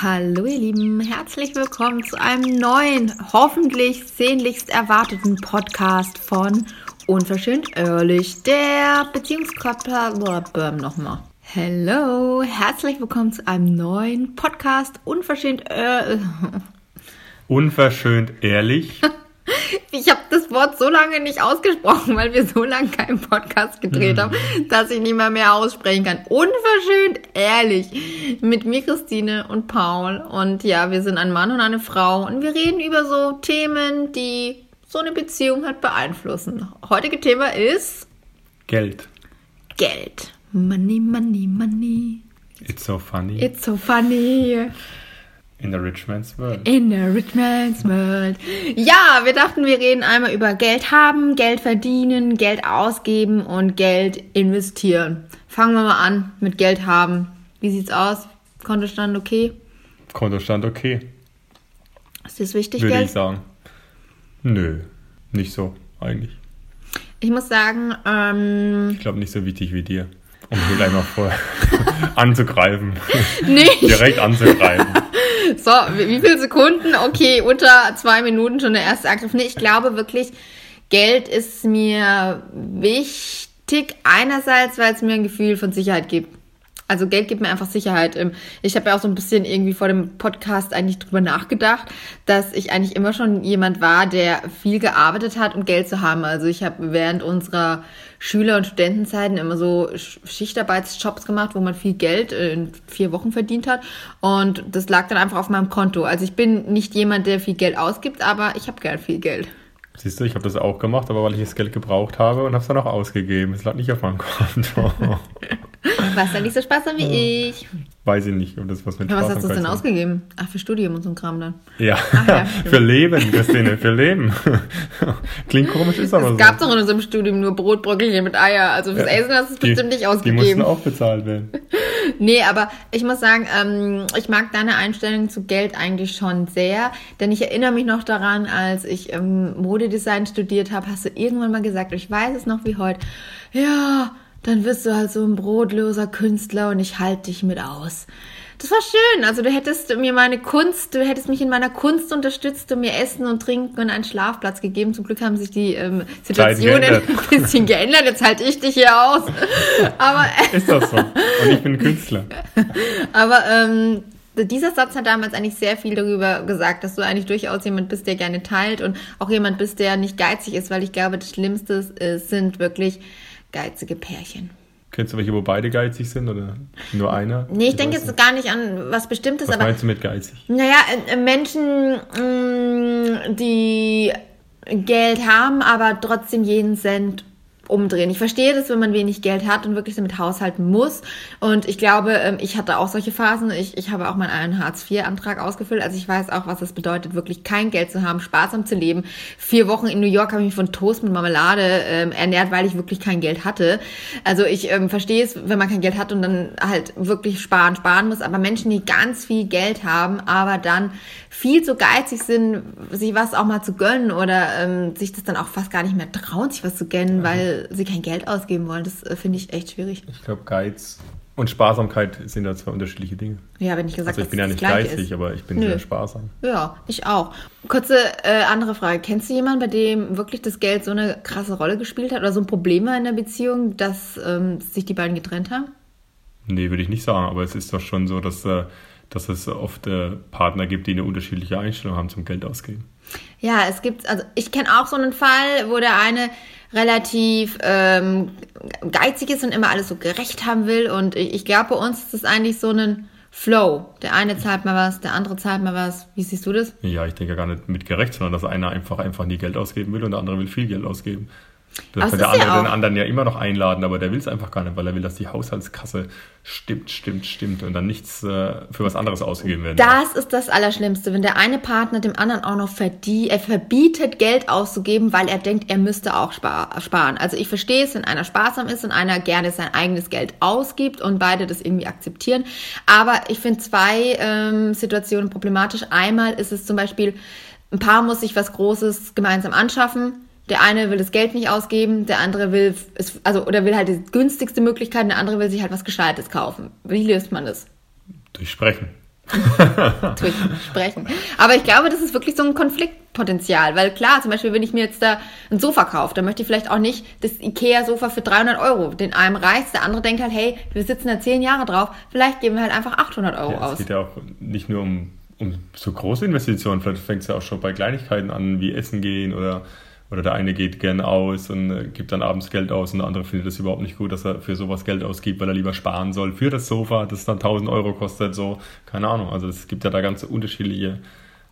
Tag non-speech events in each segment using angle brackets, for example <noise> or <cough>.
Hallo ihr Lieben, herzlich willkommen zu einem neuen, hoffentlich sehnlichst erwarteten Podcast von Unverschämt Ehrlich, der Beziehungskörper nochmal. Hallo, herzlich willkommen zu einem neuen Podcast Unverschämt <laughs> Ehrlich. Unverschönt <laughs> ehrlich. Ich habe das Wort so lange nicht ausgesprochen, weil wir so lange keinen Podcast gedreht mhm. haben, dass ich nicht mehr mehr aussprechen kann. Unverschönt ehrlich. Mit mir Christine und Paul. Und ja, wir sind ein Mann und eine Frau. Und wir reden über so Themen, die so eine Beziehung halt beeinflussen. Heutige Thema ist Geld. Geld. Money, money, money. It's so funny. It's so funny. In the Rich Man's World. In the Rich Man's World. Ja, wir dachten, wir reden einmal über Geld haben, Geld verdienen, Geld ausgeben und Geld investieren. Fangen wir mal an mit Geld haben. Wie sieht's aus? Kontostand okay? Kontostand okay. Ist das wichtig, Würde Geld? ich sagen. Nö, nicht so eigentlich. Ich muss sagen, ähm, Ich glaube nicht so wichtig wie dir. Um hier gleich mal vor <laughs> anzugreifen. Nicht. Direkt anzugreifen. So, wie viele Sekunden? Okay, unter zwei Minuten schon der erste Angriff. Nee, ich glaube wirklich, Geld ist mir wichtig. Einerseits, weil es mir ein Gefühl von Sicherheit gibt. Also Geld gibt mir einfach Sicherheit. Ich habe ja auch so ein bisschen irgendwie vor dem Podcast eigentlich drüber nachgedacht, dass ich eigentlich immer schon jemand war, der viel gearbeitet hat, um Geld zu haben. Also ich habe während unserer Schüler- und Studentenzeiten immer so Schichtarbeitsjobs gemacht, wo man viel Geld in vier Wochen verdient hat. Und das lag dann einfach auf meinem Konto. Also ich bin nicht jemand, der viel Geld ausgibt, aber ich habe gern viel Geld. Siehst du, ich habe das auch gemacht, aber weil ich das Geld gebraucht habe und habe es dann auch ausgegeben. Es lag nicht auf meinem Konto. <laughs> Warst du nicht so sparsam wie ich? Weiß ich nicht, ob das was mit ja, Was hast du denn ausgegeben? Ach, für Studium und so ein Kram dann. Ja, ja <laughs> für Leben, Christine, für Leben. <laughs> Klingt komisch, ist aber es so. Es gab doch in unserem Studium nur Brotbröckelchen mit Eier. Also fürs ja, Essen hast du es bestimmt nicht ausgegeben. Die mussten auch bezahlt werden. <laughs> nee, aber ich muss sagen, ähm, ich mag deine Einstellung zu Geld eigentlich schon sehr. Denn ich erinnere mich noch daran, als ich ähm, Modedesign studiert habe, hast du irgendwann mal gesagt, ich weiß es noch wie heute, ja, dann wirst du halt so ein brotloser Künstler und ich halte dich mit aus. Das war schön. Also du hättest mir meine Kunst, du hättest mich in meiner Kunst unterstützt und mir Essen und Trinken und einen Schlafplatz gegeben. Zum Glück haben sich die ähm, Situationen ein <laughs> bisschen geändert. Jetzt halte ich dich hier aus. <laughs> Aber ist das so? Und ich bin Künstler. <laughs> Aber ähm, dieser Satz hat damals eigentlich sehr viel darüber gesagt, dass du eigentlich durchaus jemand bist, der gerne teilt und auch jemand bist, der nicht geizig ist, weil ich glaube, das Schlimmste ist, sind wirklich geizige Pärchen. Kennst du welche, wo beide geizig sind oder nur einer? Nee, ich denke jetzt gar nicht an was Bestimmtes. Was aber, meinst du mit geizig? Naja, äh, Menschen, mm, die Geld haben, aber trotzdem jeden Cent umdrehen. Ich verstehe das, wenn man wenig Geld hat und wirklich damit haushalten muss. Und ich glaube, ähm, ich hatte auch solche Phasen. Ich, ich habe auch meinen einen Hartz-IV-Antrag ausgefüllt. Also ich weiß auch, was es bedeutet, wirklich kein Geld zu haben, sparsam zu leben. Vier Wochen in New York habe ich mich von Toast mit Marmelade ähm, ernährt, weil ich wirklich kein Geld hatte. Also ich ähm, verstehe es, wenn man kein Geld hat und dann halt wirklich sparen, sparen muss. Aber Menschen, die ganz viel Geld haben, aber dann viel zu geizig sind, sich was auch mal zu gönnen oder ähm, sich das dann auch fast gar nicht mehr trauen, sich was zu gönnen, weil sie kein Geld ausgeben wollen. Das äh, finde ich echt schwierig. Ich glaube, Geiz und Sparsamkeit sind da zwei unterschiedliche Dinge. Ja, wenn ich gesagt habe, also ich bin ja nicht geizig, ist. aber ich bin Nö. sehr sparsam. Ja, ich auch. Kurze äh, andere Frage. Kennst du jemanden, bei dem wirklich das Geld so eine krasse Rolle gespielt hat oder so ein Problem in der Beziehung, dass ähm, sich die beiden getrennt haben? Nee, würde ich nicht sagen, aber es ist doch schon so, dass, äh, dass es oft äh, Partner gibt, die eine unterschiedliche Einstellung haben zum Geld ausgeben. Ja, es gibt, also ich kenne auch so einen Fall, wo der eine relativ ähm, geizig ist und immer alles so gerecht haben will. Und ich, ich glaube, bei uns ist das eigentlich so ein Flow. Der eine zahlt mal was, der andere zahlt mal was. Wie siehst du das? Ja, ich denke gar nicht mit gerecht, sondern dass einer einfach einfach nie Geld ausgeben will und der andere will viel Geld ausgeben. Das kann der andere ja den anderen ja immer noch einladen, aber der will es einfach gar nicht, weil er will, dass die Haushaltskasse stimmt, stimmt, stimmt und dann nichts äh, für was anderes ausgegeben werden. Das ist das Allerschlimmste, wenn der eine Partner dem anderen auch noch verdient, er verbietet, Geld auszugeben, weil er denkt, er müsste auch sparen. Also ich verstehe es, wenn einer sparsam ist und einer gerne sein eigenes Geld ausgibt und beide das irgendwie akzeptieren. Aber ich finde zwei ähm, Situationen problematisch. Einmal ist es zum Beispiel, ein Paar muss sich was Großes gemeinsam anschaffen der eine will das Geld nicht ausgeben, der andere will es, also oder will halt die günstigste Möglichkeit, der andere will sich halt was Gescheites kaufen. Wie löst man das? Durch Sprechen. <laughs> sprechen. Aber ich glaube, das ist wirklich so ein Konfliktpotenzial, weil klar, zum Beispiel, wenn ich mir jetzt da ein Sofa kaufe, dann möchte ich vielleicht auch nicht das Ikea-Sofa für 300 Euro. Den einem reißt, der andere denkt halt, hey, wir sitzen da 10 Jahre drauf, vielleicht geben wir halt einfach 800 Euro ja, aus. Es geht ja auch nicht nur um, um so große Investitionen, vielleicht fängt es ja auch schon bei Kleinigkeiten an, wie Essen gehen oder oder der eine geht gern aus und äh, gibt dann abends Geld aus und der andere findet es überhaupt nicht gut, dass er für sowas Geld ausgibt, weil er lieber sparen soll für das Sofa, das dann 1000 Euro kostet, so, keine Ahnung. Also es gibt ja da ganz unterschiedliche,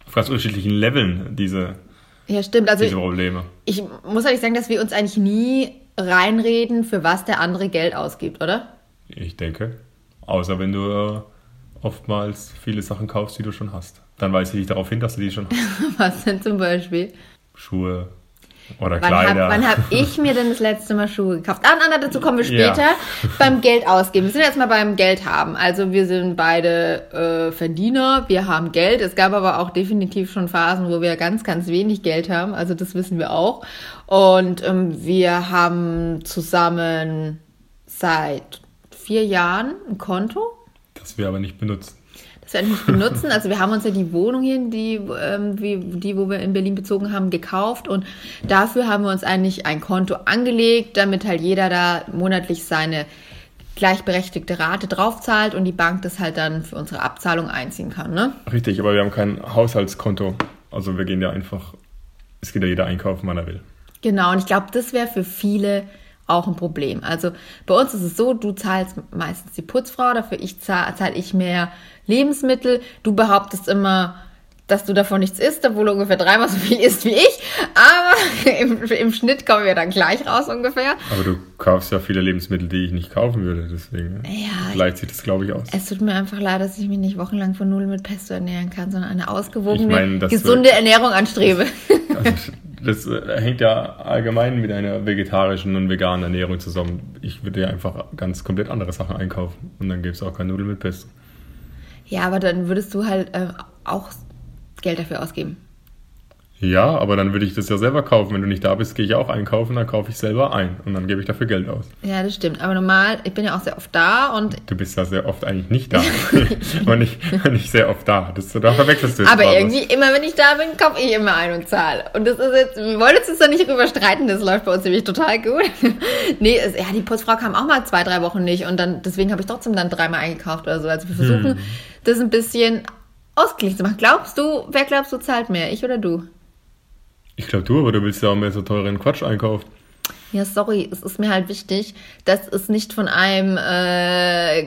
auf ganz unterschiedlichen Leveln diese, ja, stimmt. Also diese Probleme. Ich, ich muss ehrlich sagen, dass wir uns eigentlich nie reinreden, für was der andere Geld ausgibt, oder? Ich denke. Außer wenn du äh, oftmals viele Sachen kaufst, die du schon hast. Dann weise ich darauf hin, dass du die schon hast. <laughs> was denn zum Beispiel? Schuhe, oder wann Kleider. Hab, wann habe ich mir denn das letzte Mal Schuhe gekauft? Ah, Anna, dazu kommen wir später. Ja. Beim Geld ausgeben. Wir sind jetzt mal beim Geld haben. Also wir sind beide äh, Verdiener, wir haben Geld. Es gab aber auch definitiv schon Phasen, wo wir ganz, ganz wenig Geld haben. Also das wissen wir auch. Und ähm, wir haben zusammen seit vier Jahren ein Konto. Das wir aber nicht benutzen das wir nicht benutzen. Also wir haben uns ja die Wohnung hier, die, ähm, wie, die, wo wir in Berlin bezogen haben, gekauft und dafür haben wir uns eigentlich ein Konto angelegt, damit halt jeder da monatlich seine gleichberechtigte Rate draufzahlt und die Bank das halt dann für unsere Abzahlung einziehen kann. Ne? Richtig, aber wir haben kein Haushaltskonto. Also wir gehen ja einfach, es geht ja jeder einkaufen, wann er will. Genau, und ich glaube, das wäre für viele auch ein Problem. Also bei uns ist es so, du zahlst meistens die Putzfrau, dafür ich zahle zahl ich mehr Lebensmittel. Du behauptest immer, dass du davon nichts isst, obwohl du ungefähr dreimal so viel isst wie ich. Aber <laughs> im, im, Schnitt kommen wir dann gleich raus ungefähr. Aber du kaufst ja viele Lebensmittel, die ich nicht kaufen würde. Deswegen ja, gleicht sich das, glaube ich, aus. Es tut mir einfach leid, dass ich mich nicht wochenlang von Nudeln mit Pesto ernähren kann, sondern eine ausgewogene, ich mein, gesunde Ernährung anstrebe. <laughs> Also, das äh, hängt ja allgemein mit einer vegetarischen und veganen Ernährung zusammen. Ich würde ja einfach ganz komplett andere Sachen einkaufen und dann gäbe es auch keine Nudeln mit Pesto. Ja, aber dann würdest du halt äh, auch Geld dafür ausgeben. Ja, aber dann würde ich das ja selber kaufen. Wenn du nicht da bist, gehe ich auch einkaufen, dann kaufe ich selber ein und dann gebe ich dafür Geld aus. Ja, das stimmt. Aber normal, ich bin ja auch sehr oft da und. Du bist ja sehr oft eigentlich nicht da. <laughs> und nicht, nicht sehr oft da. Das, da verwechselst du Aber irgendwie, was. immer wenn ich da bin, kaufe ich immer ein und zahle. Und das ist jetzt, wir wollen uns da nicht drüber streiten, das läuft bei uns nämlich total gut. <laughs> nee, es, ja, die Putzfrau kam auch mal zwei, drei Wochen nicht und dann, deswegen habe ich trotzdem dann dreimal eingekauft oder so. Also wir versuchen, hm. das ein bisschen ausgeglichen zu machen. Glaubst du, wer glaubst du zahlt mehr, ich oder du? Ich glaube du, aber du willst ja auch mehr so teuren Quatsch einkaufen. Ja, sorry, es ist mir halt wichtig, dass es nicht von einem äh,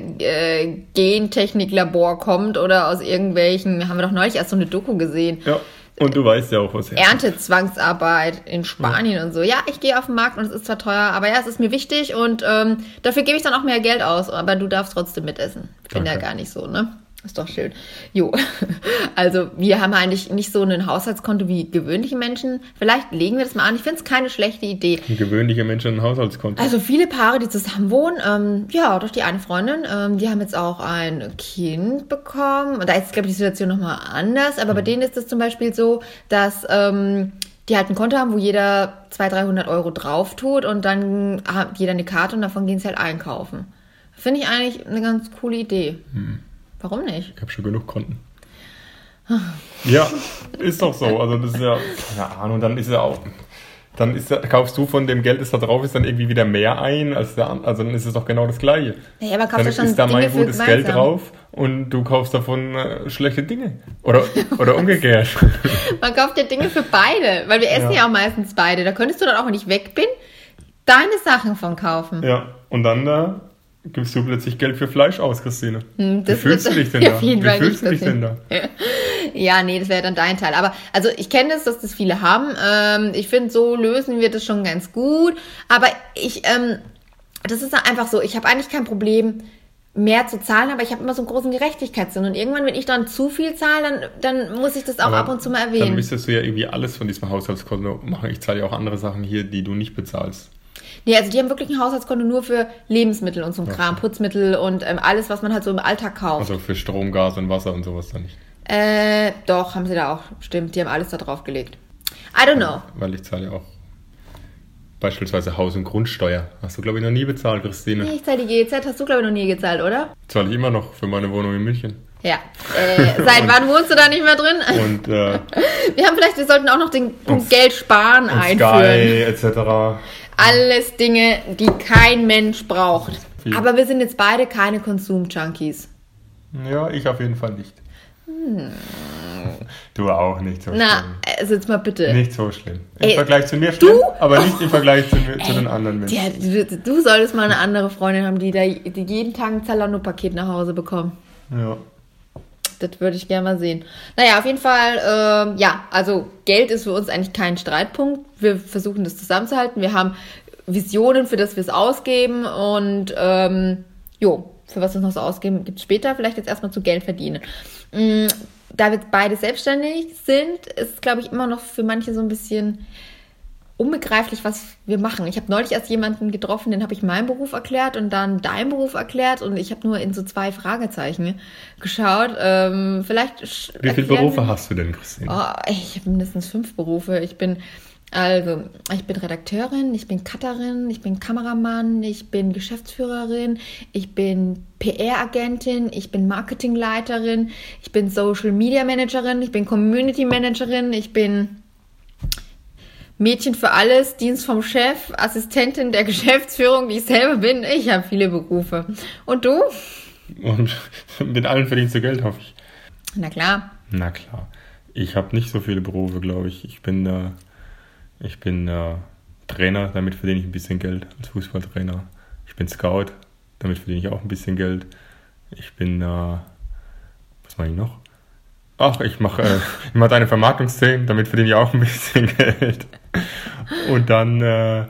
äh, Gentechniklabor kommt oder aus irgendwelchen, haben wir doch neulich erst so eine Doku gesehen. Ja. Und du weißt ja auch, was Ernte-Zwangsarbeit in Spanien ja. und so. Ja, ich gehe auf den Markt und es ist zwar teuer, aber ja, es ist mir wichtig und ähm, dafür gebe ich dann auch mehr Geld aus, aber du darfst trotzdem mitessen. Ich finde ja gar nicht so, ne? Ist doch schön. Jo. <laughs> Also wir haben eigentlich nicht so ein Haushaltskonto wie gewöhnliche Menschen. Vielleicht legen wir das mal an. Ich finde es keine schlechte Idee. Ein gewöhnlicher Mensch ein Haushaltskonto. Also viele Paare, die zusammen wohnen, ähm, ja, durch die eine Freundin, ähm, die haben jetzt auch ein Kind bekommen. Da ist, glaube ich, die Situation nochmal anders. Aber mhm. bei denen ist es zum Beispiel so, dass ähm, die halt ein Konto haben, wo jeder 200, 300 Euro drauf tut und dann hat jeder eine Karte und davon gehen sie halt einkaufen. Finde ich eigentlich eine ganz coole Idee. Mhm. Warum nicht? Ich habe schon genug Konten. ja, ist doch so. Also das ist ja, keine Ahnung, dann ist ja auch, dann ist ja, kaufst du von dem Geld, das da drauf ist, dann irgendwie wieder mehr ein, als der, also dann ist es doch genau das Gleiche. Ja, aber kaufst dann schon ist da mein gutes Geld drauf und du kaufst davon äh, schlechte Dinge. Oder, oder umgekehrt. <laughs> Man kauft ja Dinge für beide, weil wir essen ja. ja auch meistens beide. Da könntest du dann auch, wenn ich weg bin, deine Sachen von kaufen. Ja, und dann da gibst du plötzlich Geld für Fleisch aus, Christine. Hm, Wie fühlst du dich denn <laughs> da? Wie fühlst du dich denn da? <laughs> Ja, nee, das wäre dann dein Teil. Aber also ich kenne es, dass das viele haben. Ähm, ich finde, so lösen wir das schon ganz gut. Aber ich, ähm, das ist einfach so, ich habe eigentlich kein Problem, mehr zu zahlen, aber ich habe immer so einen großen Gerechtigkeitssinn. Und irgendwann, wenn ich dann zu viel zahle, dann, dann muss ich das auch aber ab und zu mal erwähnen. Dann müsstest du ja irgendwie alles von diesem Haushaltskonto machen. Ich zahle ja auch andere Sachen hier, die du nicht bezahlst. Nee, also die haben wirklich ein Haushaltskonto nur für Lebensmittel und so ein Kram, Putzmittel und ähm, alles, was man halt so im Alltag kauft. Also für Strom, Gas und Wasser und sowas dann nicht? Äh, doch, haben sie da auch. Stimmt, die haben alles da drauf gelegt. I don't know. Weil ich zahle ja auch beispielsweise Haus- und Grundsteuer. Hast du, glaube ich, noch nie bezahlt, Christine. Nee, ich zahle die GEZ. Hast du, glaube ich, noch nie gezahlt, oder? Zahle ich immer noch für meine Wohnung in München. Ja. Äh, <laughs> seit wann wohnst du da nicht mehr drin? Und, äh, <laughs> wir haben vielleicht, wir sollten auch noch den Geld sparen einführen. Sky etc. Alles Dinge, die kein Mensch braucht. Viel. Aber wir sind jetzt beide keine Konsum-Junkies. Ja, ich auf jeden Fall nicht. Hm. Du auch nicht so Na, schlimm. also jetzt mal bitte. Nicht so schlimm. Im Ey, Vergleich zu mir schlimm, du? aber nicht im Vergleich zu, Ey, zu den anderen Menschen. Ja, du, du, solltest mal eine andere Freundin haben, die da die jeden Tag ein Zalando-Paket nach Hause bekommt. Ja. Das würde ich gerne mal sehen. Naja, auf jeden Fall, äh, ja, also Geld ist für uns eigentlich kein Streitpunkt. Wir versuchen das zusammenzuhalten. Wir haben Visionen, für das wir es ausgeben und ähm, jo, für was wir es noch so ausgeben, gibt es später. Vielleicht jetzt erstmal zu Geld verdienen. Mhm, da wir beide selbstständig sind, ist es, glaube ich, immer noch für manche so ein bisschen unbegreiflich, was wir machen. Ich habe neulich erst jemanden getroffen, den habe ich meinen Beruf erklärt und dann deinen Beruf erklärt und ich habe nur in so zwei Fragezeichen geschaut. Ähm, vielleicht. Wie viele Berufe hast du denn, Christine? Oh, ich habe mindestens fünf Berufe. Ich bin also, ich bin Redakteurin, ich bin Cutterin, ich bin Kameramann, ich bin Geschäftsführerin, ich bin PR-Agentin, ich bin Marketingleiterin, ich bin Social Media Managerin, ich bin Community Managerin, ich bin Mädchen für alles, Dienst vom Chef, Assistentin der <laughs> Geschäftsführung, wie ich selber bin. Ich habe viele Berufe. Und du? Und <laughs> mit allen verdienst du Geld, hoffe ich. Na klar. Na klar. Ich habe nicht so viele Berufe, glaube ich. Ich bin da. Ich bin äh, Trainer, damit verdiene ich ein bisschen Geld als Fußballtrainer. Ich bin Scout, damit verdiene ich auch ein bisschen Geld. Ich bin, äh, was mache ich noch? Ach, ich mache äh, ich mache eine Vermarktungsszene, damit verdiene ich auch ein bisschen <laughs> Geld. Und dann äh,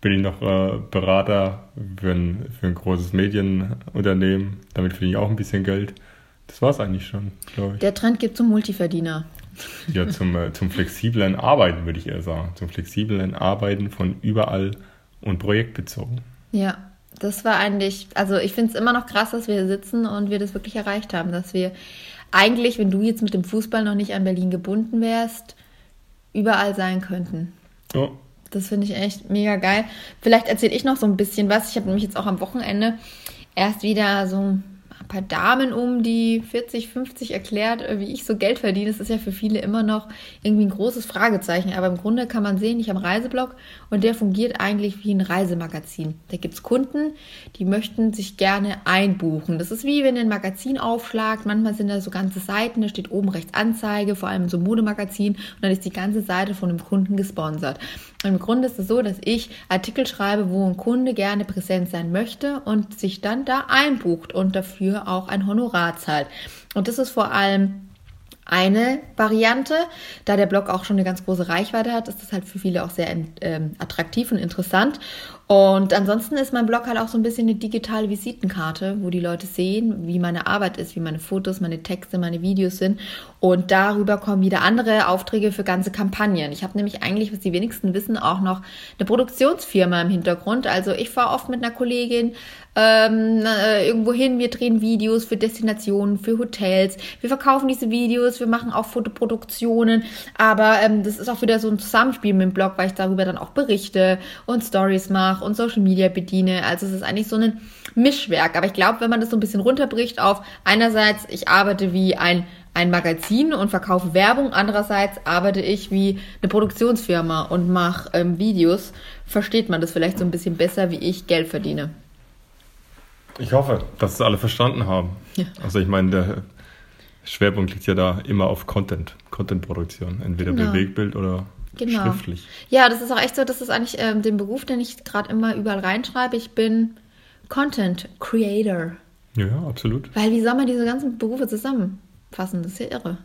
bin ich noch äh, Berater für ein, für ein großes Medienunternehmen, damit verdiene ich auch ein bisschen Geld. Das war es eigentlich schon, glaube ich. Der Trend geht zum Multiverdiener. Ja, zum, äh, zum flexiblen Arbeiten würde ich eher sagen. Zum flexiblen Arbeiten von überall und projektbezogen. Ja, das war eigentlich, also ich finde es immer noch krass, dass wir hier sitzen und wir das wirklich erreicht haben, dass wir eigentlich, wenn du jetzt mit dem Fußball noch nicht an Berlin gebunden wärst, überall sein könnten. Ja. Das finde ich echt mega geil. Vielleicht erzähle ich noch so ein bisschen was. Ich habe nämlich jetzt auch am Wochenende erst wieder so ein paar Damen um die 40, 50 erklärt, äh, wie ich so Geld verdiene. Das ist ja für viele immer noch irgendwie ein großes Fragezeichen. Aber im Grunde kann man sehen, ich habe einen Reiseblog und der fungiert eigentlich wie ein Reisemagazin. Da gibt es Kunden, die möchten sich gerne einbuchen. Das ist wie wenn ihr ein Magazin aufschlagt. Manchmal sind da so ganze Seiten, da steht oben rechts Anzeige, vor allem so Modemagazin und dann ist die ganze Seite von einem Kunden gesponsert. Im Grunde ist es so, dass ich Artikel schreibe, wo ein Kunde gerne präsent sein möchte und sich dann da einbucht und dafür auch ein Honorar zahlt. Und das ist vor allem eine Variante. Da der Blog auch schon eine ganz große Reichweite hat, ist das halt für viele auch sehr ähm, attraktiv und interessant. Und ansonsten ist mein Blog halt auch so ein bisschen eine digitale Visitenkarte, wo die Leute sehen, wie meine Arbeit ist, wie meine Fotos, meine Texte, meine Videos sind. Und darüber kommen wieder andere Aufträge für ganze Kampagnen. Ich habe nämlich eigentlich, was die wenigsten wissen, auch noch eine Produktionsfirma im Hintergrund. Also ich fahre oft mit einer Kollegin ähm, äh, irgendwo hin, wir drehen Videos für Destinationen, für Hotels, wir verkaufen diese Videos, wir machen auch Fotoproduktionen, aber ähm, das ist auch wieder so ein Zusammenspiel mit dem Blog, weil ich darüber dann auch berichte und Stories mache und Social Media bediene. Also es ist eigentlich so ein Mischwerk. Aber ich glaube, wenn man das so ein bisschen runterbricht auf einerseits, ich arbeite wie ein ein Magazin und verkaufe Werbung. Andererseits arbeite ich wie eine Produktionsfirma und mache ähm, Videos. Versteht man das vielleicht so ein bisschen besser, wie ich Geld verdiene. Ich hoffe, dass es alle verstanden haben. Ja. Also ich meine, der Schwerpunkt liegt ja da immer auf Content, Content-Produktion, entweder genau. Bewegbild oder genau. schriftlich. Ja, das ist auch echt so, das ist eigentlich ähm, den Beruf, den ich gerade immer überall reinschreibe. Ich bin Content Creator. Ja, absolut. Weil wie soll man diese ganzen Berufe zusammenfassen? Das ist ja irre.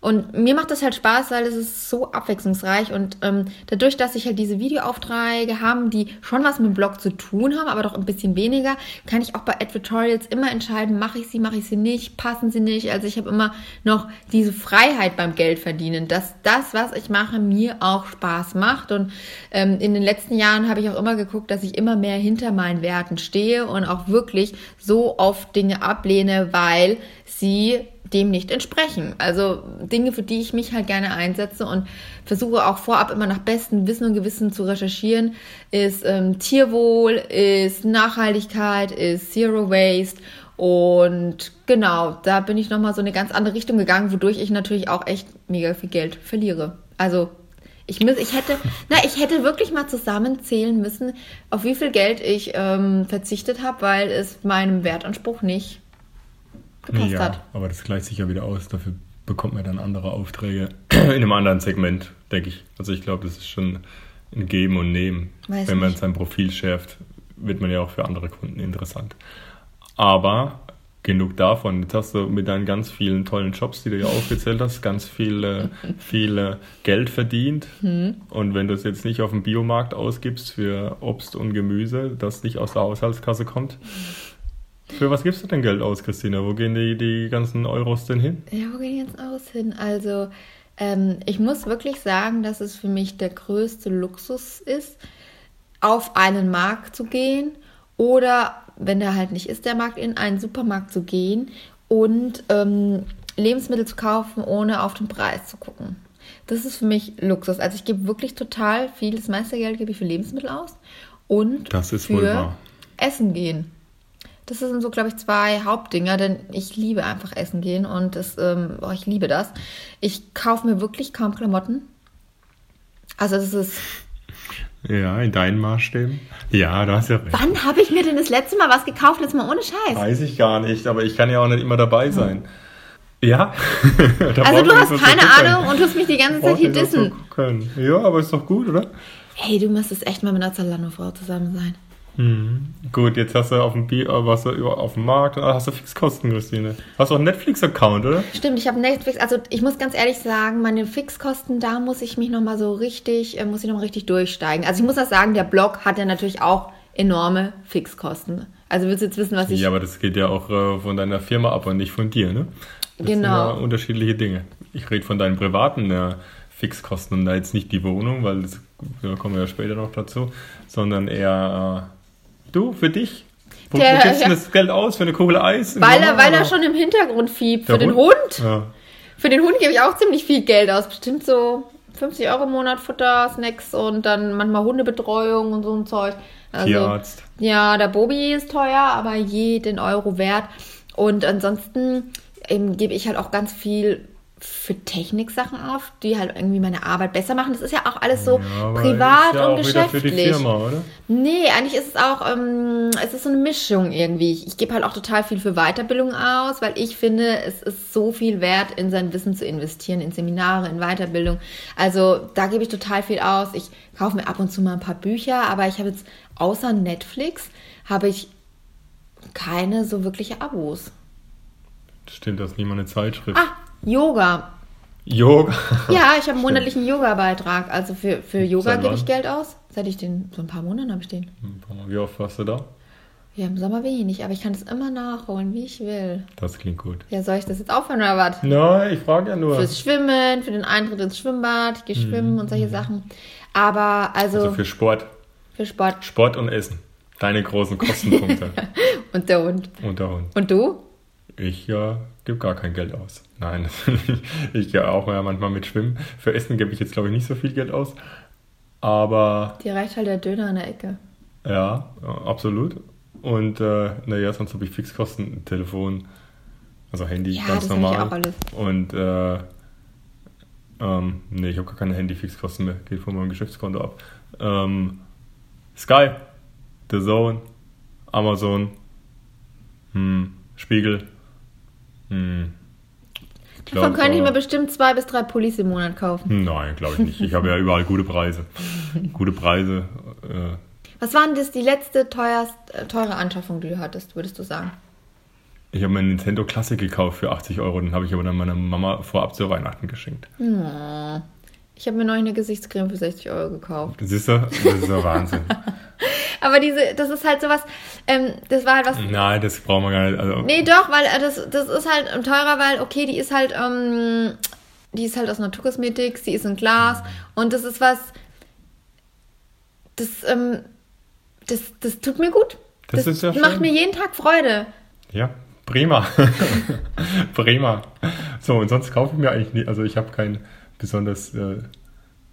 Und mir macht das halt Spaß, weil es ist so abwechslungsreich und ähm, dadurch, dass ich halt diese Videoaufträge haben, die schon was mit dem Blog zu tun haben, aber doch ein bisschen weniger, kann ich auch bei Advertorials immer entscheiden, mache ich sie, mache ich sie nicht, passen sie nicht. Also ich habe immer noch diese Freiheit beim Geldverdienen, dass das, was ich mache, mir auch Spaß macht. Und ähm, in den letzten Jahren habe ich auch immer geguckt, dass ich immer mehr hinter meinen Werten stehe und auch wirklich so oft Dinge ablehne, weil sie dem nicht entsprechen. Also Dinge, für die ich mich halt gerne einsetze und versuche auch vorab immer nach bestem Wissen und Gewissen zu recherchieren, ist ähm, Tierwohl, ist Nachhaltigkeit, ist Zero Waste Und genau, da bin ich nochmal so eine ganz andere Richtung gegangen, wodurch ich natürlich auch echt mega viel Geld verliere. Also ich, muss, ich hätte, <laughs> na, ich hätte wirklich mal zusammenzählen müssen, auf wie viel Geld ich ähm, verzichtet habe, weil es meinem Wertanspruch nicht gepasst ja, hat. Aber das gleicht sich ja wieder aus. Dafür bekommt man dann andere Aufträge <clears throat> in einem anderen Segment, denke ich. Also ich glaube, das ist schon ein Geben und Nehmen. Weiß Wenn man nicht. sein Profil schärft, wird man ja auch für andere Kunden interessant. Aber genug davon. Jetzt hast du mit deinen ganz vielen tollen Jobs, die du ja aufgezählt hast, ganz viel, äh, <laughs> viel äh, Geld verdient. Mhm. Und wenn du es jetzt nicht auf dem Biomarkt ausgibst für Obst und Gemüse, das nicht aus der Haushaltskasse kommt, <laughs> für was gibst du denn Geld aus, Christina? Wo gehen die, die ganzen Euros denn hin? Ja, wo gehen die ganzen Euros hin? Also, ähm, ich muss wirklich sagen, dass es für mich der größte Luxus ist, auf einen Markt zu gehen oder wenn der halt nicht ist, der Markt, in einen Supermarkt zu gehen und ähm, Lebensmittel zu kaufen, ohne auf den Preis zu gucken. Das ist für mich Luxus. Also ich gebe wirklich total viel, das meiste Geld gebe ich für Lebensmittel aus und für Essen gehen. Das sind so, glaube ich, zwei Hauptdinger, denn ich liebe einfach Essen gehen und das, ähm, oh, ich liebe das. Ich kaufe mir wirklich kaum Klamotten. Also das ist ja, in deinen Maßstäben. Ja, du hast ja recht. Wann habe ich mir denn das letzte Mal was gekauft? Jetzt mal ohne Scheiß. Weiß ich gar nicht, aber ich kann ja auch nicht immer dabei sein. Hm. Ja. <laughs> also du hast keine Ahnung und tust mich die ganze Zeit hier dissen. Ja, aber ist doch gut, oder? Hey, du müsstest echt mal mit einer Zalando-Frau zusammen sein. Mhm. Gut, jetzt hast du auf dem, Bi äh, was du auf dem Markt, ah, hast du Fixkosten, Christine. Hast du auch einen Netflix-Account, oder? Stimmt, ich habe Netflix, also ich muss ganz ehrlich sagen, meine Fixkosten, da muss ich mich nochmal so richtig, äh, muss ich nochmal richtig durchsteigen. Also ich muss auch sagen, der Blog hat ja natürlich auch enorme Fixkosten. Also willst du jetzt wissen, was ich... Ja, aber das geht ja auch äh, von deiner Firma ab und nicht von dir, ne? Das genau. sind ja unterschiedliche Dinge. Ich rede von deinen privaten äh, Fixkosten und da jetzt nicht die Wohnung, weil das, da kommen wir ja später noch dazu, sondern eher äh, Du, für dich? Wo, der, wo gibst du ja. das Geld aus? Für eine Kugel Eis? Weil er, weil er schon im Hintergrund fiebt. Für den Hund? Hund? Ja. Für den Hund gebe ich auch ziemlich viel Geld aus. Bestimmt so 50 Euro im Monat Futter, Snacks und dann manchmal Hundebetreuung und so ein Zeug. Also, Tierarzt. Ja, der Bobi ist teuer, aber jeden Euro wert. Und ansonsten ähm, gebe ich halt auch ganz viel für Techniksachen auf, die halt irgendwie meine Arbeit besser machen. Das ist ja auch alles so ja, privat ja und geschäftlich. Für die Firma, oder? Nee, eigentlich ist es auch, ähm, es ist so eine Mischung irgendwie. Ich, ich gebe halt auch total viel für Weiterbildung aus, weil ich finde, es ist so viel wert, in sein Wissen zu investieren, in Seminare, in Weiterbildung. Also da gebe ich total viel aus. Ich kaufe mir ab und zu mal ein paar Bücher, aber ich habe jetzt außer Netflix habe ich keine so wirkliche Abos. Stimmt, das ist niemand eine Zeitschrift. Ah, Yoga. Yoga? Ja, ich habe <laughs> einen monatlichen Yoga-Beitrag. Also für, für Yoga gebe ich Geld aus. Seit ich den, so ein paar Monaten habe ich den. Wie oft warst du da? Ja, im Sommer wenig, aber ich kann es immer nachholen, wie ich will. Das klingt gut. Ja, soll ich das jetzt aufhören oder was? Nein, ich frage ja nur. Fürs Schwimmen, für den Eintritt ins Schwimmbad, ich gehe mhm. schwimmen und solche Sachen. Aber also. Also für Sport. Für Sport. Sport und Essen. Deine großen Kostenpunkte. <laughs> und der Hund. Und der Hund. Und du? Ich ja, gebe gar kein Geld aus. Nein, <laughs> ich ja auch ja manchmal mit Schwimmen. Für Essen gebe ich jetzt, glaube ich, nicht so viel Geld aus. Aber. Dir reicht halt der Döner in der Ecke. Ja, absolut. Und äh, naja, sonst habe ich Fixkosten, Telefon, also Handy, ja, ganz das normal. Ich auch alles. Und äh, ähm, nee, ich habe gar keine Handy-Fixkosten mehr, geht von meinem Geschäftskonto ab. Ähm, Sky, The Zone, Amazon, hm, Spiegel, hm. Davon könnte ich mir bestimmt zwei bis drei Pullis im Monat kaufen. Nein, glaube ich nicht. Ich habe ja <laughs> überall gute Preise. gute Preise. Äh. Was war denn das die letzte teuerst, äh, teure Anschaffung, die du hattest, würdest du sagen? Ich habe mir einen Nintendo Classic gekauft für 80 Euro, den habe ich aber dann meiner Mama vorab zu Weihnachten geschenkt. Oh. Ich habe mir neulich eine Gesichtscreme für 60 Euro gekauft. Siehst du? Das ist ja Wahnsinn. <laughs> Aber diese, das ist halt sowas, ähm, das war halt was. Nein, das brauchen wir gar nicht. Also, nee, doch, weil äh, das, das ist halt teurer, weil, okay, die ist halt, ähm, die ist halt aus Naturkosmetik, sie ist in Glas und das ist was, das, ähm, das, das tut mir gut. Das, das ist ja macht schön. mir jeden Tag Freude. Ja, prima. <laughs> prima. So, und sonst kaufe ich mir eigentlich nicht, also ich habe kein besonders äh,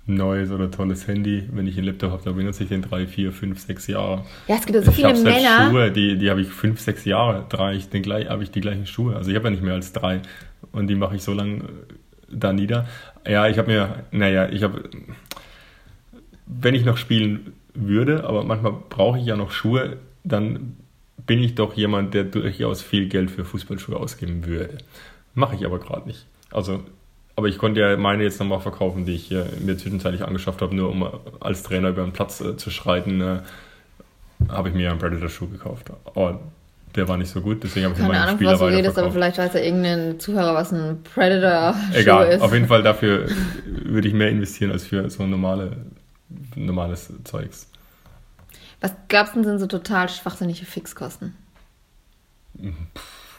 neues oder tolles Handy. Wenn ich einen Laptop habe, dann benutze ich den drei, vier, fünf, sechs Jahre. Ja, es gibt so viele ich Männer. Schuhe, die, die habe ich fünf, sechs Jahre, trage ich den gleich, habe ich die gleichen Schuhe. Also ich habe ja nicht mehr als drei. Und die mache ich so lange äh, da nieder. Ja, ich habe mir, naja, ich habe, wenn ich noch spielen würde, aber manchmal brauche ich ja noch Schuhe, dann bin ich doch jemand, der durchaus viel Geld für Fußballschuhe ausgeben würde. Mache ich aber gerade nicht. Also aber ich konnte ja meine jetzt nochmal verkaufen, die ich mir zwischenzeitlich angeschafft habe, nur um als Trainer über den Platz äh, zu schreiten, äh, habe ich mir einen Predator-Schuh gekauft. Aber der war nicht so gut, deswegen habe ich Keine meinen Ahnung, Spieler was du redest, aber vielleicht weiß ja irgendein Zuhörer, was ein Predator-Schuh ist. Egal, auf jeden Fall dafür würde ich mehr investieren als für so normale, normales Zeugs. Was glaubst du, sind so total schwachsinnige Fixkosten? Puh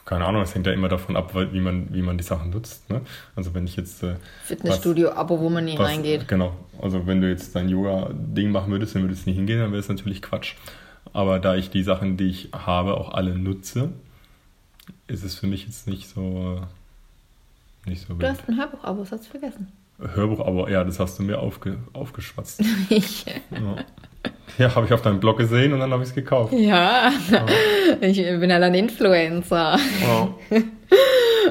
keine Ahnung, es hängt ja immer davon ab, wie man, wie man die Sachen nutzt. Ne? Also wenn ich jetzt... Äh, Fitnessstudio-Abo, wo man nie was, reingeht. Genau. Also wenn du jetzt dein Yoga-Ding machen würdest, dann würdest du nicht hingehen, dann wäre es natürlich Quatsch. Aber da ich die Sachen, die ich habe, auch alle nutze, ist es für mich jetzt nicht so... Nicht so du wild. hast ein Hörbuch-Abo, das hast du vergessen. Hörbuch-Abo, ja, das hast du mir aufge, aufgeschwatzt. <laughs> ich. Ja. Ja, habe ich auf deinem Blog gesehen und dann habe ich es gekauft. Ja, ja. ich bin halt ein Influencer. Wow. <laughs>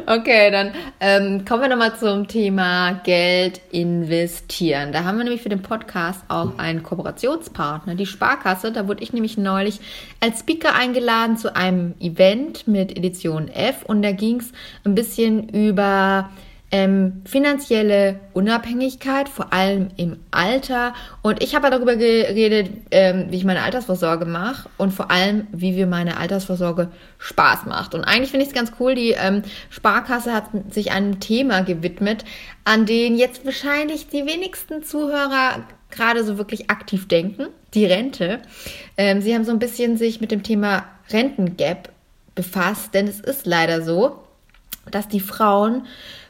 Okay, dann ähm, kommen wir nochmal zum Thema Geld investieren. Da haben wir nämlich für den Podcast auch einen Kooperationspartner, die Sparkasse. Da wurde ich nämlich neulich als Speaker eingeladen zu einem Event mit Edition F und da ging es ein bisschen über ähm, finanzielle Unabhängigkeit, vor allem im Alter. Und ich habe darüber geredet, ähm, wie ich meine Altersvorsorge mache und vor allem, wie mir meine Altersvorsorge Spaß macht. Und eigentlich finde ich es ganz cool, die ähm, Sparkasse hat sich einem Thema gewidmet, an den jetzt wahrscheinlich die wenigsten Zuhörer gerade so wirklich aktiv denken, die Rente. Ähm, sie haben so ein bisschen sich mit dem Thema Rentengap befasst, denn es ist leider so, dass die Frauen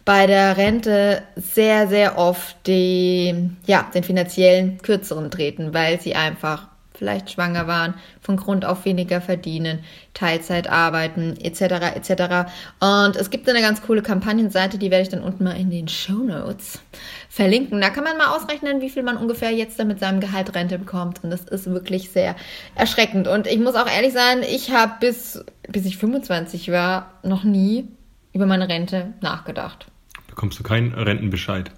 bei der Rente sehr, sehr oft die, ja, den finanziellen Kürzeren treten, weil sie einfach vielleicht schwanger waren, von Grund auf weniger verdienen, Teilzeit arbeiten, etc. etc. Und es gibt eine ganz coole Kampagnenseite, die werde ich dann unten mal in den Show Notes verlinken. Da kann man mal ausrechnen, wie viel man ungefähr jetzt dann mit seinem Gehalt Rente bekommt. Und das ist wirklich sehr erschreckend. Und ich muss auch ehrlich sein, ich habe bis, bis ich 25 war noch nie über meine Rente nachgedacht bekommst du keinen Rentenbescheid.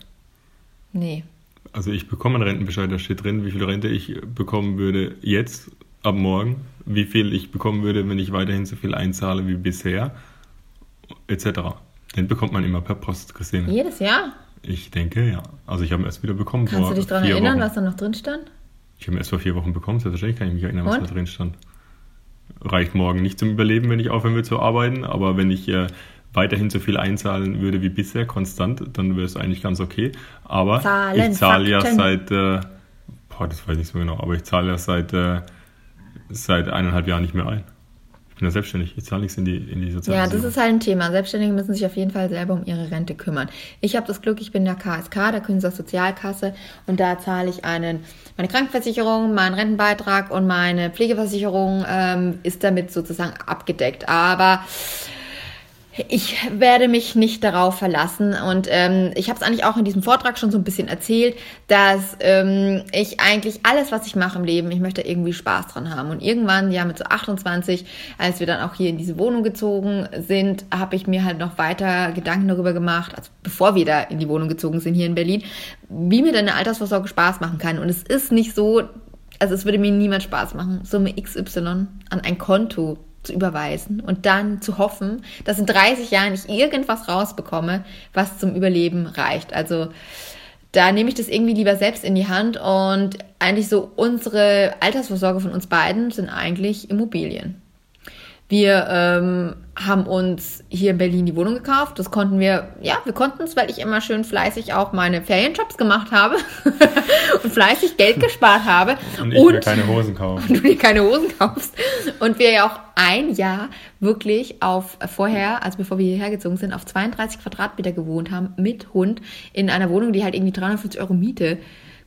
Nee. Also ich bekomme einen Rentenbescheid, da steht drin, wie viel Rente ich bekommen würde jetzt, ab morgen, wie viel ich bekommen würde, wenn ich weiterhin so viel einzahle wie bisher, etc. Den bekommt man immer per Post, Christine. Jedes Jahr? Ich denke, ja. Also ich habe ihn erst wieder bekommen. Kannst du dich daran erinnern, Wochen. was da noch drin stand? Ich habe ihn erst vor vier Wochen bekommen, selbstverständlich kann ich mich erinnern, was Und? da drin stand. Reicht morgen nicht zum Überleben, wenn ich aufhören will zu arbeiten, aber wenn ich äh, weiterhin so viel einzahlen würde wie bisher, konstant, dann wäre es eigentlich ganz okay. Aber Zahlen, ich zahle ja seit, äh, boah, das weiß ich nicht so genau, aber ich zahle ja seit, äh, seit eineinhalb Jahren nicht mehr ein. Ich bin ja selbstständig, ich zahle nichts in die, in die Sozialversicherung. Ja, das ist halt ein Thema. Selbstständige müssen sich auf jeden Fall selber um ihre Rente kümmern. Ich habe das Glück, ich bin der KSK, der Künstler Sozialkasse, und da zahle ich einen, meine Krankenversicherung, meinen Rentenbeitrag und meine Pflegeversicherung ähm, ist damit sozusagen abgedeckt. Aber ich werde mich nicht darauf verlassen und ähm, ich habe es eigentlich auch in diesem Vortrag schon so ein bisschen erzählt, dass ähm, ich eigentlich alles, was ich mache im Leben, ich möchte irgendwie Spaß dran haben. Und irgendwann, ja mit so 28, als wir dann auch hier in diese Wohnung gezogen sind, habe ich mir halt noch weiter Gedanken darüber gemacht, also bevor wir da in die Wohnung gezogen sind hier in Berlin, wie mir deine Altersvorsorge Spaß machen kann. Und es ist nicht so, also es würde mir niemand Spaß machen, Summe XY an ein Konto zu überweisen und dann zu hoffen, dass in 30 Jahren ich irgendwas rausbekomme, was zum Überleben reicht. Also da nehme ich das irgendwie lieber selbst in die Hand und eigentlich so unsere Altersvorsorge von uns beiden sind eigentlich Immobilien. Wir ähm, haben uns hier in Berlin die Wohnung gekauft. Das konnten wir, ja, wir konnten es, weil ich immer schön fleißig auch meine Ferienjobs gemacht habe <laughs> und fleißig Geld gespart habe. <laughs> Und ich und, mir keine Hosen kaufe. <laughs> Und du dir keine Hosen kaufst. Und wir ja auch ein Jahr wirklich auf vorher, also bevor wir hierher gezogen sind, auf 32 Quadratmeter gewohnt haben mit Hund in einer Wohnung, die halt irgendwie 350 Euro Miete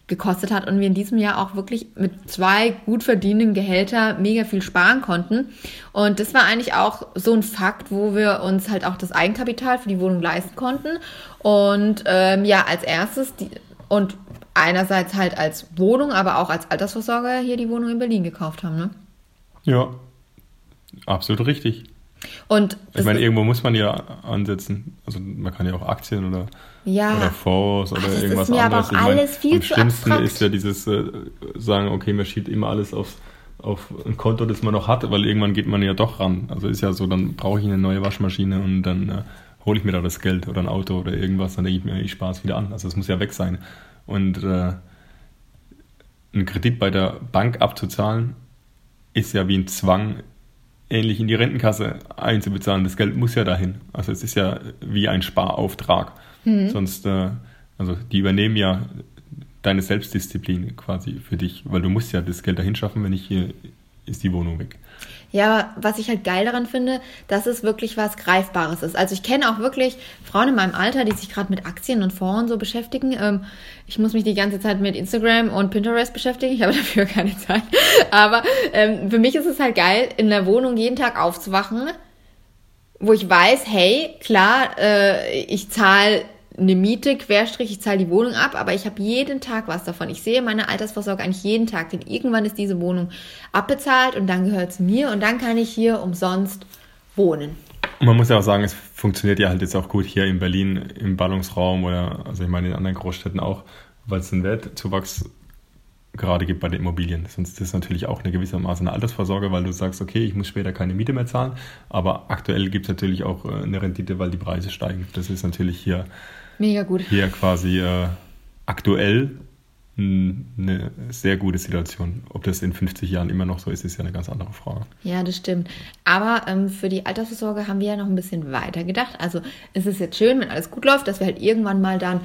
gekostet hat und wir in diesem Jahr auch wirklich mit zwei gut verdienenden Gehälter mega viel sparen konnten. Und das war eigentlich auch so ein Fakt, wo wir uns halt auch das Eigenkapital für die Wohnung leisten konnten. Und ähm, ja, als erstes die, und einerseits halt als Wohnung, aber auch als Altersvorsorge hier die Wohnung in Berlin gekauft haben, ne? Ja, absolut richtig. Und ich meine, irgendwo muss man ja ansetzen. Also man kann ja auch Aktien oder, ja. oder Fonds oder Ach, das irgendwas ist mir anderes. Aber auch alles viel am zu schlimmsten abstrakt. ist ja dieses äh, sagen, okay, man schiebt immer alles aufs, auf ein Konto, das man noch hat, weil irgendwann geht man ja doch ran. Also ist ja so, dann brauche ich eine neue Waschmaschine und dann äh, hole ich mir da das Geld oder ein Auto oder irgendwas, dann denke ich mir, ich spare es wieder an. Also es muss ja weg sein. Und äh, einen Kredit bei der Bank abzuzahlen, ist ja wie ein Zwang, ähnlich in die Rentenkasse einzubezahlen. Das Geld muss ja dahin. Also es ist ja wie ein Sparauftrag. Mhm. Sonst, äh, also die übernehmen ja deine Selbstdisziplin quasi für dich, weil du musst ja das Geld dahin schaffen, wenn nicht hier ist die Wohnung weg. Ja, was ich halt geil daran finde, dass es wirklich was Greifbares ist. Also ich kenne auch wirklich Frauen in meinem Alter, die sich gerade mit Aktien und Fonds und so beschäftigen. Ähm, ich muss mich die ganze Zeit mit Instagram und Pinterest beschäftigen. Ich habe <laughs> dafür keine Zeit. Aber ähm, für mich ist es halt geil, in der Wohnung jeden Tag aufzuwachen, wo ich weiß, hey, klar, äh, ich zahle eine Miete, Querstrich, ich zahle die Wohnung ab, aber ich habe jeden Tag was davon. Ich sehe meine Altersvorsorge eigentlich jeden Tag, denn irgendwann ist diese Wohnung abbezahlt und dann gehört sie mir und dann kann ich hier umsonst wohnen. Man muss ja auch sagen, es funktioniert ja halt jetzt auch gut hier in Berlin im Ballungsraum oder also ich meine in anderen Großstädten auch, weil es einen Wertzuwachs gerade gibt bei den Immobilien. Sonst ist das natürlich auch eine gewissermaßen eine Altersvorsorge, weil du sagst, okay, ich muss später keine Miete mehr zahlen, aber aktuell gibt es natürlich auch äh, eine Rendite, weil die Preise steigen. Das ist natürlich hier Mega gut. Hier quasi äh, aktuell eine sehr gute Situation. Ob das in 50 Jahren immer noch so ist, ist ja eine ganz andere Frage. Ja, das stimmt. Aber ähm, für die Altersvorsorge haben wir ja noch ein bisschen weiter gedacht. Also es ist jetzt schön, wenn alles gut läuft, dass wir halt irgendwann mal dann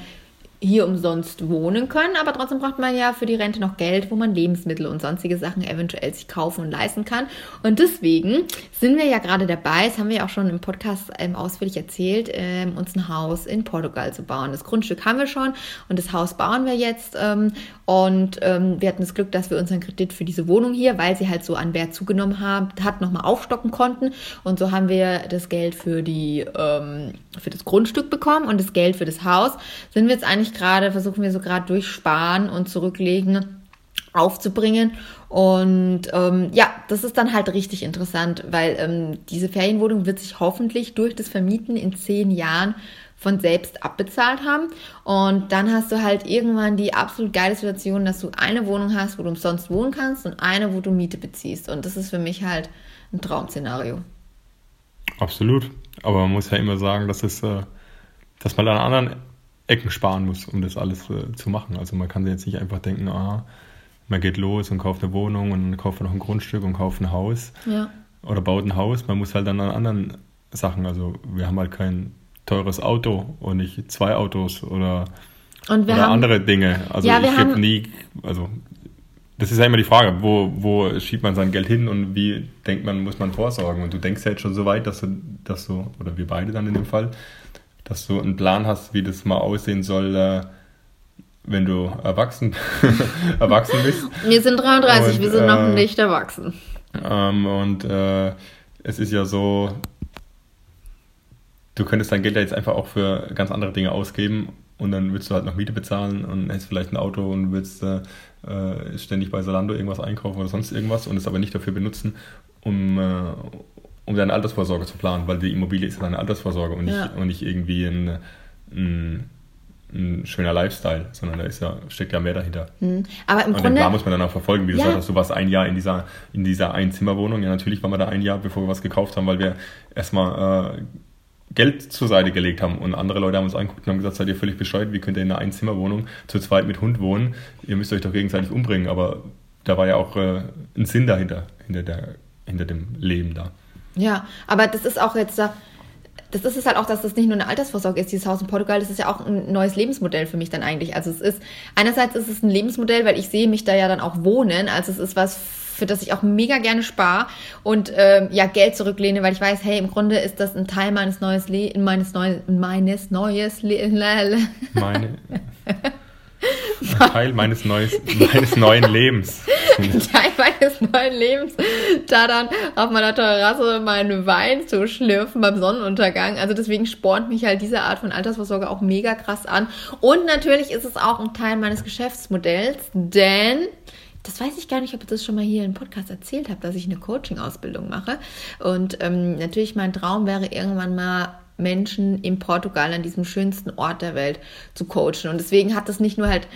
hier umsonst wohnen können, aber trotzdem braucht man ja für die Rente noch Geld, wo man Lebensmittel und sonstige Sachen eventuell sich kaufen und leisten kann. Und deswegen sind wir ja gerade dabei, das haben wir ja auch schon im Podcast ähm, ausführlich erzählt, ähm, uns ein Haus in Portugal zu bauen. Das Grundstück haben wir schon und das Haus bauen wir jetzt. Ähm, und ähm, wir hatten das Glück, dass wir unseren Kredit für diese Wohnung hier, weil sie halt so an Wert zugenommen haben, hat, nochmal aufstocken konnten. Und so haben wir das Geld für die ähm, für das Grundstück bekommen und das Geld für das Haus. Sind wir jetzt eigentlich gerade, versuchen wir so gerade durch Sparen und Zurücklegen aufzubringen. Und ähm, ja, das ist dann halt richtig interessant, weil ähm, diese Ferienwohnung wird sich hoffentlich durch das Vermieten in zehn Jahren von selbst abbezahlt haben. Und dann hast du halt irgendwann die absolut geile Situation, dass du eine Wohnung hast, wo du umsonst wohnen kannst und eine, wo du Miete beziehst. Und das ist für mich halt ein Traumszenario. Absolut. Aber man muss ja immer sagen, dass, es, äh, dass man an anderen Ecken sparen muss, um das alles äh, zu machen. Also man kann jetzt nicht einfach denken, ah, man geht los und kauft eine Wohnung und kauft noch ein Grundstück und kauft ein Haus ja. oder baut ein Haus. Man muss halt dann an anderen Sachen, also wir haben halt kein teures Auto und nicht zwei Autos oder, oder haben, andere Dinge. Also ja, ich habe nie, also das ist ja immer die Frage, wo, wo schiebt man sein Geld hin und wie denkt man, muss man vorsorgen? Und du denkst ja jetzt schon so weit, dass du, dass du, oder wir beide dann in dem Fall, dass du einen Plan hast, wie das mal aussehen soll, äh, wenn du erwachsen, <laughs> erwachsen bist. Wir sind 33, und, wir sind äh, noch nicht erwachsen. Ähm, und äh, es ist ja so, du könntest dein Geld ja jetzt einfach auch für ganz andere Dinge ausgeben und dann willst du halt noch Miete bezahlen und hättest vielleicht ein Auto und willst äh, ständig bei Salando irgendwas einkaufen oder sonst irgendwas und es aber nicht dafür benutzen, um, äh, um deine Altersvorsorge zu planen, weil die Immobilie ist ja deine Altersvorsorge und nicht, ja. und nicht irgendwie ein, ein, ein, schöner Lifestyle, sondern da ist ja, steckt ja mehr dahinter. Mhm. Aber im und Grunde, den Plan muss man dann auch verfolgen, wie du ja. sagst, du warst ein Jahr in dieser, in dieser Einzimmerwohnung. Ja, natürlich waren wir da ein Jahr, bevor wir was gekauft haben, weil wir erstmal äh, Geld zur Seite gelegt haben. Und andere Leute haben uns angeguckt und haben gesagt, seid ihr völlig bescheuert, wie könnt ihr in einer Einzimmerwohnung zu zweit mit Hund wohnen? Ihr müsst euch doch gegenseitig umbringen. Aber da war ja auch äh, ein Sinn dahinter, hinter, der, hinter dem Leben da. Ja, aber das ist auch jetzt da. Das ist es halt auch, dass das nicht nur eine Altersvorsorge ist, dieses Haus in Portugal, das ist ja auch ein neues Lebensmodell für mich dann eigentlich. Also es ist, einerseits ist es ein Lebensmodell, weil ich sehe mich da ja dann auch wohnen, also es ist was für das ich auch mega gerne spare und ähm, ja Geld zurücklehne, weil ich weiß, hey, im Grunde ist das ein Teil meines neues Le meines neues meines neues Le <laughs> Meine ein Teil meines neues meines neuen Lebens. Teil meines neuen Lebens, da dann auf meiner Terrasse meinen Wein zu schlürfen beim Sonnenuntergang. Also deswegen spornt mich halt diese Art von Altersvorsorge auch mega krass an. Und natürlich ist es auch ein Teil meines Geschäftsmodells, denn das weiß ich gar nicht, ob ich das schon mal hier im Podcast erzählt habe, dass ich eine Coaching-Ausbildung mache. Und ähm, natürlich mein Traum wäre irgendwann mal Menschen in Portugal an diesem schönsten Ort der Welt zu coachen. Und deswegen hat das nicht nur halt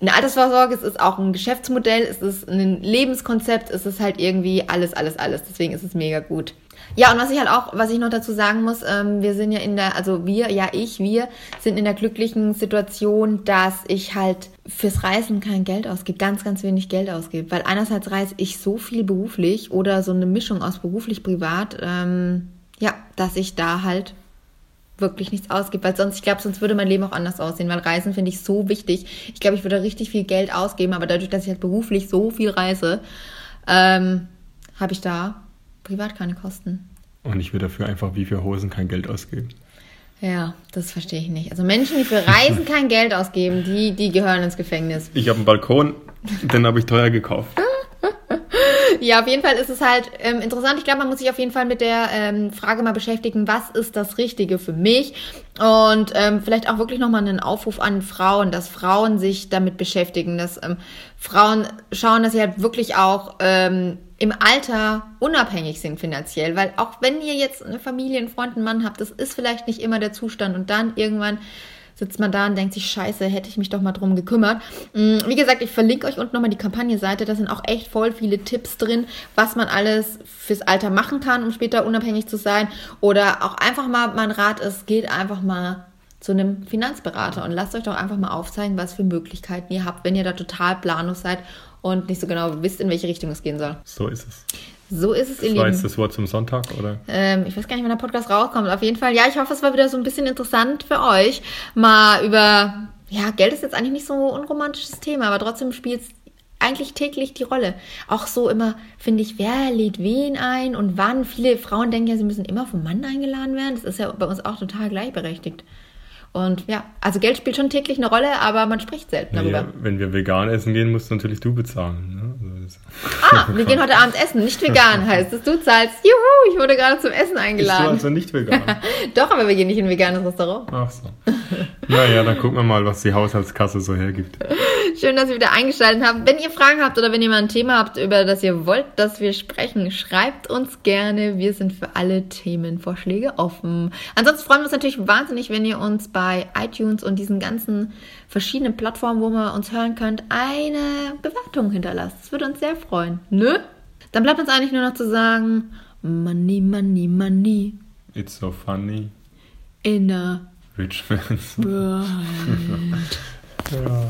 eine Altersvorsorge, es ist auch ein Geschäftsmodell, es ist ein Lebenskonzept, es ist halt irgendwie alles, alles, alles. Deswegen ist es mega gut. Ja, und was ich halt auch, was ich noch dazu sagen muss, ähm, wir sind ja in der, also wir, ja ich, wir sind in der glücklichen Situation, dass ich halt fürs Reisen kein Geld ausgebe, ganz, ganz wenig Geld ausgebe. Weil einerseits reise ich so viel beruflich oder so eine Mischung aus beruflich, privat, ähm, ja, dass ich da halt wirklich nichts ausgibt, weil sonst, ich glaube, sonst würde mein Leben auch anders aussehen, weil Reisen finde ich so wichtig. Ich glaube, ich würde richtig viel Geld ausgeben, aber dadurch, dass ich halt beruflich so viel reise, ähm, habe ich da privat keine Kosten. Und ich würde dafür einfach wie für Hosen kein Geld ausgeben. Ja, das verstehe ich nicht. Also Menschen, die für Reisen <laughs> kein Geld ausgeben, die, die gehören ins Gefängnis. Ich habe einen Balkon, den habe ich teuer gekauft. <laughs> ja, auf jeden Fall ist es halt ähm, interessant. Ich glaube, man muss sich auf jeden Fall mit der ähm, Frage mal beschäftigen, was ist das Richtige für mich? Und ähm, vielleicht auch wirklich nochmal einen Aufruf an Frauen, dass Frauen sich damit beschäftigen, dass ähm, Frauen schauen, dass sie halt wirklich auch ähm, im Alter unabhängig sind finanziell, weil auch wenn ihr jetzt eine Familie, einen Freund, einen Mann habt, das ist vielleicht nicht immer der Zustand und dann irgendwann sitzt man da und denkt sich, scheiße, hätte ich mich doch mal drum gekümmert. Mm, wie gesagt, ich verlinke euch unten nochmal die Kampagnenseite. Da sind auch echt voll viele Tipps drin, was man alles fürs Alter machen kann, um später unabhängig zu sein. Oder auch einfach mal, mein Rat ist, geht einfach mal zu einem Finanzberater und lasst euch doch einfach mal aufzeigen, was für Möglichkeiten ihr habt, wenn ihr da total planlos seid und nicht so genau wisst, in welche Richtung es gehen soll. So ist es. So ist es, ihr Lieben. War das Wort zum Sonntag, oder? Ähm, ich weiß gar nicht, wann der Podcast rauskommt. Auf jeden Fall, ja, ich hoffe, es war wieder so ein bisschen interessant für euch, mal über, ja, Geld ist jetzt eigentlich nicht so ein unromantisches Thema, aber trotzdem spielt es eigentlich täglich die Rolle. Auch so immer, finde ich, wer lädt wen ein und wann. Viele Frauen denken ja, sie müssen immer vom Mann eingeladen werden. Das ist ja bei uns auch total gleichberechtigt. Und ja, also Geld spielt schon täglich eine Rolle, aber man spricht selten darüber. Ja, wenn wir vegan essen gehen, musst natürlich du bezahlen. Ne? Also ah, <laughs> wir gehen heute Abend essen, nicht vegan <laughs> heißt es. Du zahlst. Juhu, ich wurde gerade zum Essen eingeladen. Bist du also nicht vegan? <laughs> Doch, aber wir gehen nicht in ein veganes Restaurant. Ach so. Naja, dann gucken wir mal, was die Haushaltskasse so hergibt. Schön, dass ihr wieder eingeschaltet habt. Wenn ihr Fragen habt oder wenn ihr mal ein Thema habt, über das ihr wollt, dass wir sprechen, schreibt uns gerne. Wir sind für alle Themenvorschläge offen. Ansonsten freuen wir uns natürlich wahnsinnig, wenn ihr uns bei iTunes und diesen ganzen verschiedenen Plattformen, wo man uns hören könnt, eine Bewertung hinterlasst. Das würde uns sehr freuen. Ne? Dann bleibt uns eigentlich nur noch zu sagen, money, money, money. It's so funny. In a rich man's world. <laughs> ja.